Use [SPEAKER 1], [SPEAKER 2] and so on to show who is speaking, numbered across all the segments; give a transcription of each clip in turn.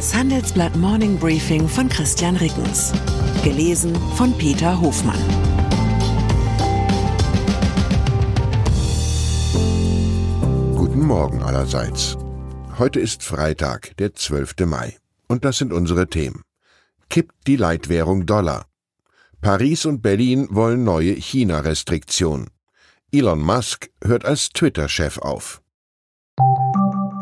[SPEAKER 1] Das Handelsblatt Morning Briefing von Christian Rickens. Gelesen von Peter Hofmann.
[SPEAKER 2] Guten Morgen allerseits. Heute ist Freitag, der 12. Mai. Und das sind unsere Themen. Kippt die Leitwährung Dollar. Paris und Berlin wollen neue China-Restriktionen. Elon Musk hört als Twitter-Chef auf.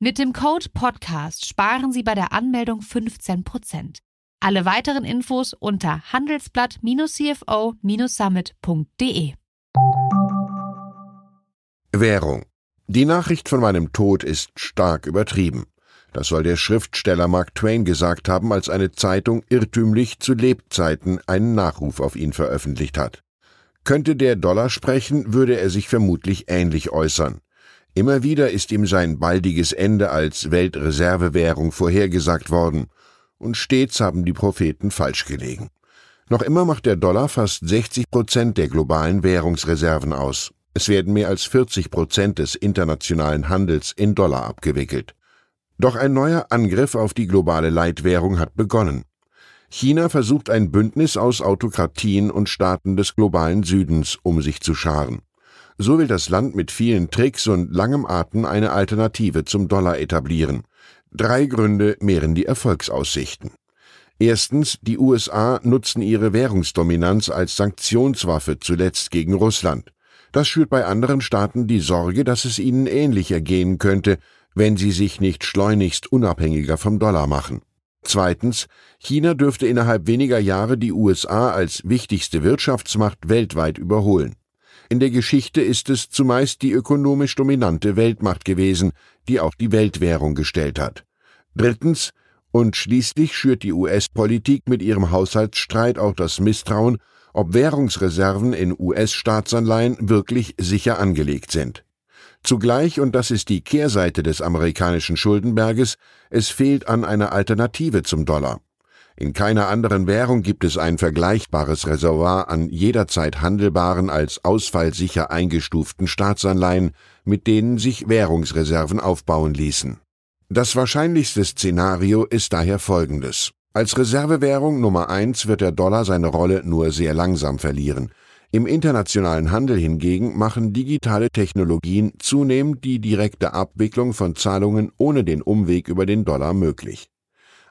[SPEAKER 3] Mit dem Code Podcast sparen Sie bei der Anmeldung 15%. Alle weiteren Infos unter handelsblatt-cfo-summit.de.
[SPEAKER 2] Währung. Die Nachricht von meinem Tod ist stark übertrieben. Das soll der Schriftsteller Mark Twain gesagt haben, als eine Zeitung irrtümlich zu Lebzeiten einen Nachruf auf ihn veröffentlicht hat. Könnte der Dollar sprechen, würde er sich vermutlich ähnlich äußern. Immer wieder ist ihm sein baldiges Ende als Weltreservewährung vorhergesagt worden, und stets haben die Propheten falsch gelegen. Noch immer macht der Dollar fast 60 Prozent der globalen Währungsreserven aus. Es werden mehr als 40 Prozent des internationalen Handels in Dollar abgewickelt. Doch ein neuer Angriff auf die globale Leitwährung hat begonnen. China versucht ein Bündnis aus Autokratien und Staaten des globalen Südens, um sich zu scharen. So will das Land mit vielen Tricks und langem Atem eine Alternative zum Dollar etablieren. Drei Gründe mehren die Erfolgsaussichten. Erstens, die USA nutzen ihre Währungsdominanz als Sanktionswaffe zuletzt gegen Russland. Das schürt bei anderen Staaten die Sorge, dass es ihnen ähnlich ergehen könnte, wenn sie sich nicht schleunigst unabhängiger vom Dollar machen. Zweitens, China dürfte innerhalb weniger Jahre die USA als wichtigste Wirtschaftsmacht weltweit überholen. In der Geschichte ist es zumeist die ökonomisch dominante Weltmacht gewesen, die auch die Weltwährung gestellt hat. Drittens und schließlich schürt die US-Politik mit ihrem Haushaltsstreit auch das Misstrauen, ob Währungsreserven in US-Staatsanleihen wirklich sicher angelegt sind. Zugleich, und das ist die Kehrseite des amerikanischen Schuldenberges, es fehlt an einer Alternative zum Dollar. In keiner anderen Währung gibt es ein vergleichbares Reservoir an jederzeit handelbaren als ausfallsicher eingestuften Staatsanleihen, mit denen sich Währungsreserven aufbauen ließen. Das wahrscheinlichste Szenario ist daher folgendes. Als Reservewährung Nummer eins wird der Dollar seine Rolle nur sehr langsam verlieren. Im internationalen Handel hingegen machen digitale Technologien zunehmend die direkte Abwicklung von Zahlungen ohne den Umweg über den Dollar möglich.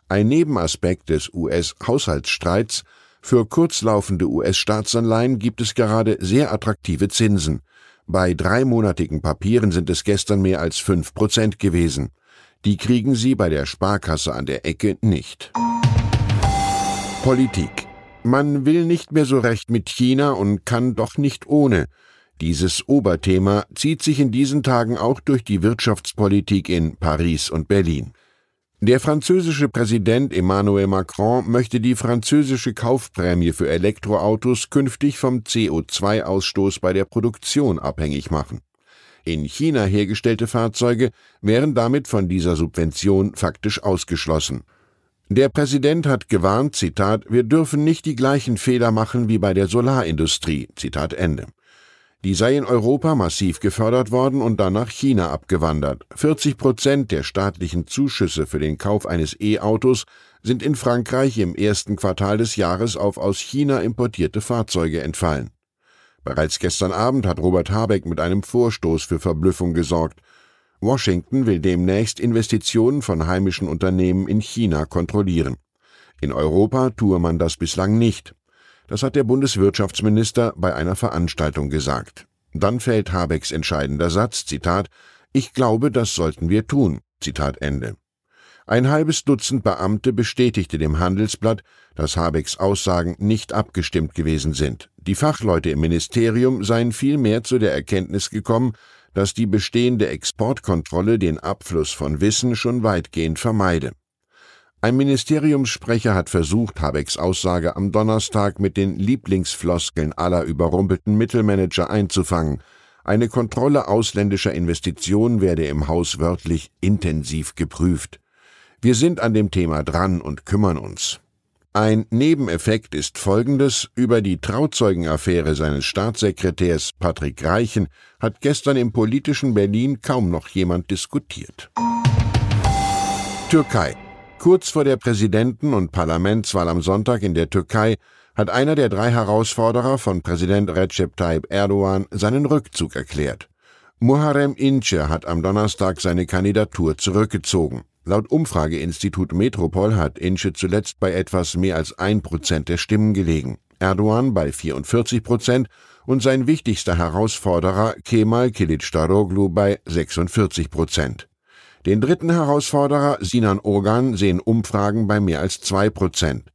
[SPEAKER 2] Ein Nebenaspekt des US-Haushaltsstreits für kurzlaufende US-Staatsanleihen gibt es gerade sehr attraktive Zinsen. Bei dreimonatigen Papieren sind es gestern mehr als fünf Prozent gewesen. Die kriegen Sie bei der Sparkasse an der Ecke nicht. Politik. Man will nicht mehr so recht mit China und kann doch nicht ohne. Dieses Oberthema zieht sich in diesen Tagen auch durch die Wirtschaftspolitik in Paris und Berlin. Der französische Präsident Emmanuel Macron möchte die französische Kaufprämie für Elektroautos künftig vom CO2-Ausstoß bei der Produktion abhängig machen. In China hergestellte Fahrzeuge wären damit von dieser Subvention faktisch ausgeschlossen. Der Präsident hat gewarnt, Zitat, wir dürfen nicht die gleichen Fehler machen wie bei der Solarindustrie, Zitat Ende. Die sei in Europa massiv gefördert worden und dann nach China abgewandert. 40 Prozent der staatlichen Zuschüsse für den Kauf eines E-Autos sind in Frankreich im ersten Quartal des Jahres auf aus China importierte Fahrzeuge entfallen. Bereits gestern Abend hat Robert Habeck mit einem Vorstoß für Verblüffung gesorgt. Washington will demnächst Investitionen von heimischen Unternehmen in China kontrollieren. In Europa tue man das bislang nicht. Das hat der Bundeswirtschaftsminister bei einer Veranstaltung gesagt. Dann fällt Habecks entscheidender Satz, Zitat, ich glaube, das sollten wir tun, Zitat Ende. Ein halbes Dutzend Beamte bestätigte dem Handelsblatt, dass Habecks Aussagen nicht abgestimmt gewesen sind. Die Fachleute im Ministerium seien vielmehr zu der Erkenntnis gekommen, dass die bestehende Exportkontrolle den Abfluss von Wissen schon weitgehend vermeide. Ein Ministeriumssprecher hat versucht, Habecks Aussage am Donnerstag mit den Lieblingsfloskeln aller überrumpelten Mittelmanager einzufangen. Eine Kontrolle ausländischer Investitionen werde im Haus wörtlich intensiv geprüft. Wir sind an dem Thema dran und kümmern uns. Ein Nebeneffekt ist folgendes. Über die Trauzeugenaffäre seines Staatssekretärs Patrick Reichen hat gestern im politischen Berlin kaum noch jemand diskutiert. Türkei. Kurz vor der Präsidenten- und Parlamentswahl am Sonntag in der Türkei hat einer der drei Herausforderer von Präsident Recep Tayyip Erdogan seinen Rückzug erklärt. Muharrem Ince hat am Donnerstag seine Kandidatur zurückgezogen. Laut Umfrageinstitut Metropol hat Ince zuletzt bei etwas mehr als ein Prozent der Stimmen gelegen. Erdogan bei 44 Prozent und sein wichtigster Herausforderer Kemal Kilicdaroglu bei 46 Prozent. Den dritten Herausforderer Sinan Ogan sehen Umfragen bei mehr als zwei Prozent.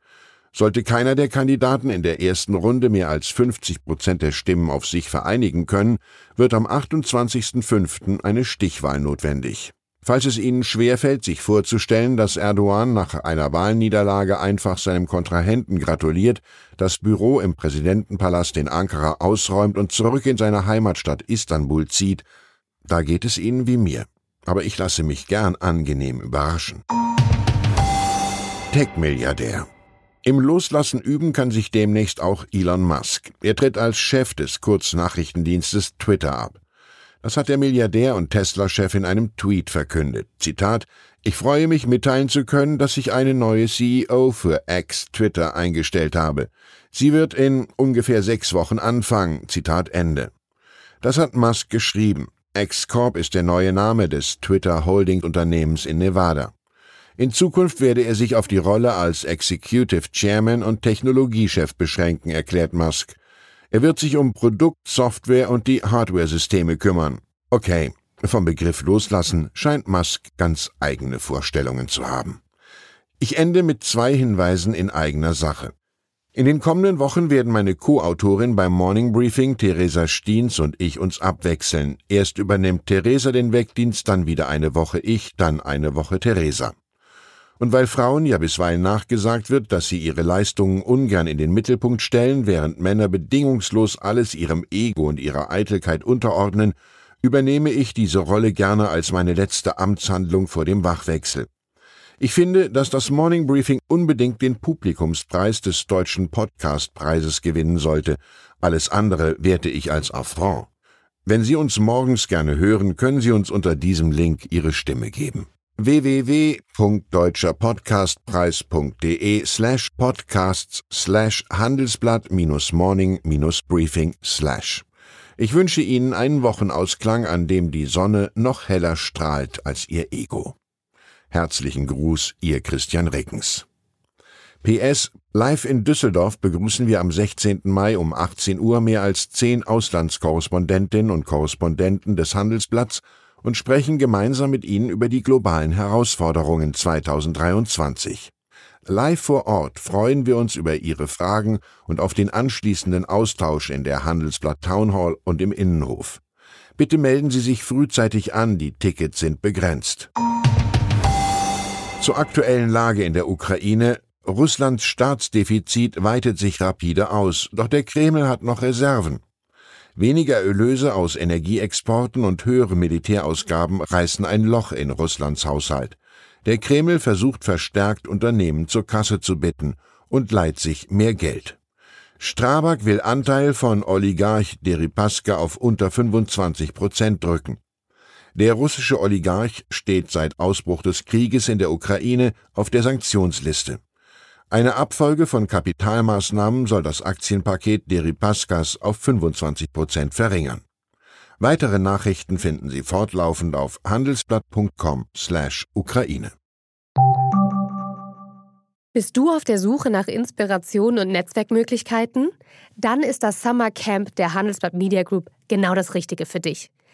[SPEAKER 2] Sollte keiner der Kandidaten in der ersten Runde mehr als 50 Prozent der Stimmen auf sich vereinigen können, wird am 28.05. eine Stichwahl notwendig. Falls es Ihnen schwerfällt, sich vorzustellen, dass Erdogan nach einer Wahlniederlage einfach seinem Kontrahenten gratuliert, das Büro im Präsidentenpalast in Ankara ausräumt und zurück in seine Heimatstadt Istanbul zieht, da geht es Ihnen wie mir aber ich lasse mich gern angenehm überraschen. Tech-Milliardär. Im Loslassen üben kann sich demnächst auch Elon Musk. Er tritt als Chef des Kurznachrichtendienstes Twitter ab. Das hat der Milliardär und Tesla-Chef in einem Tweet verkündet. Zitat Ich freue mich mitteilen zu können, dass ich eine neue CEO für X Twitter eingestellt habe. Sie wird in ungefähr sechs Wochen anfangen. Zitat Ende. Das hat Musk geschrieben. X-Corp ist der neue Name des Twitter-Holding-Unternehmens in Nevada. In Zukunft werde er sich auf die Rolle als Executive Chairman und Technologiechef beschränken, erklärt Musk. Er wird sich um Produkt, Software und die Hardware-Systeme kümmern. Okay, vom Begriff loslassen scheint Musk ganz eigene Vorstellungen zu haben. Ich ende mit zwei Hinweisen in eigener Sache. In den kommenden Wochen werden meine Co-Autorin beim Morning Briefing, Theresa Stiens und ich uns abwechseln. Erst übernimmt Theresa den Wegdienst, dann wieder eine Woche ich, dann eine Woche Theresa. Und weil Frauen ja bisweilen nachgesagt wird, dass sie ihre Leistungen ungern in den Mittelpunkt stellen, während Männer bedingungslos alles ihrem Ego und ihrer Eitelkeit unterordnen, übernehme ich diese Rolle gerne als meine letzte Amtshandlung vor dem Wachwechsel. Ich finde, dass das Morning Briefing unbedingt den Publikumspreis des Deutschen Podcastpreises gewinnen sollte. Alles andere werte ich als Affront. Wenn Sie uns morgens gerne hören, können Sie uns unter diesem Link Ihre Stimme geben www.deutscherpodcastpreis.de slash podcasts slash handelsblatt minus morning minus briefing slash. Ich wünsche Ihnen einen Wochenausklang, an dem die Sonne noch heller strahlt als Ihr Ego. Herzlichen Gruß, Ihr Christian Reckens. PS, live in Düsseldorf begrüßen wir am 16. Mai um 18 Uhr mehr als zehn Auslandskorrespondentinnen und Korrespondenten des Handelsblatts und sprechen gemeinsam mit Ihnen über die globalen Herausforderungen 2023. Live vor Ort freuen wir uns über Ihre Fragen und auf den anschließenden Austausch in der Handelsblatt Town Hall und im Innenhof. Bitte melden Sie sich frühzeitig an, die Tickets sind begrenzt. Zur aktuellen Lage in der Ukraine. Russlands Staatsdefizit weitet sich rapide aus, doch der Kreml hat noch Reserven. Weniger Erlöse aus Energieexporten und höhere Militärausgaben reißen ein Loch in Russlands Haushalt. Der Kreml versucht verstärkt Unternehmen zur Kasse zu bitten und leiht sich mehr Geld. Strabag will Anteil von Oligarch Deripaska auf unter 25 Prozent drücken. Der russische Oligarch steht seit Ausbruch des Krieges in der Ukraine auf der Sanktionsliste. Eine Abfolge von Kapitalmaßnahmen soll das Aktienpaket Deripaskas auf 25 Prozent verringern. Weitere Nachrichten finden Sie fortlaufend auf handelsblatt.com/Ukraine.
[SPEAKER 4] Bist du auf der Suche nach Inspiration und Netzwerkmöglichkeiten? Dann ist das Summer Camp der Handelsblatt Media Group genau das Richtige für dich.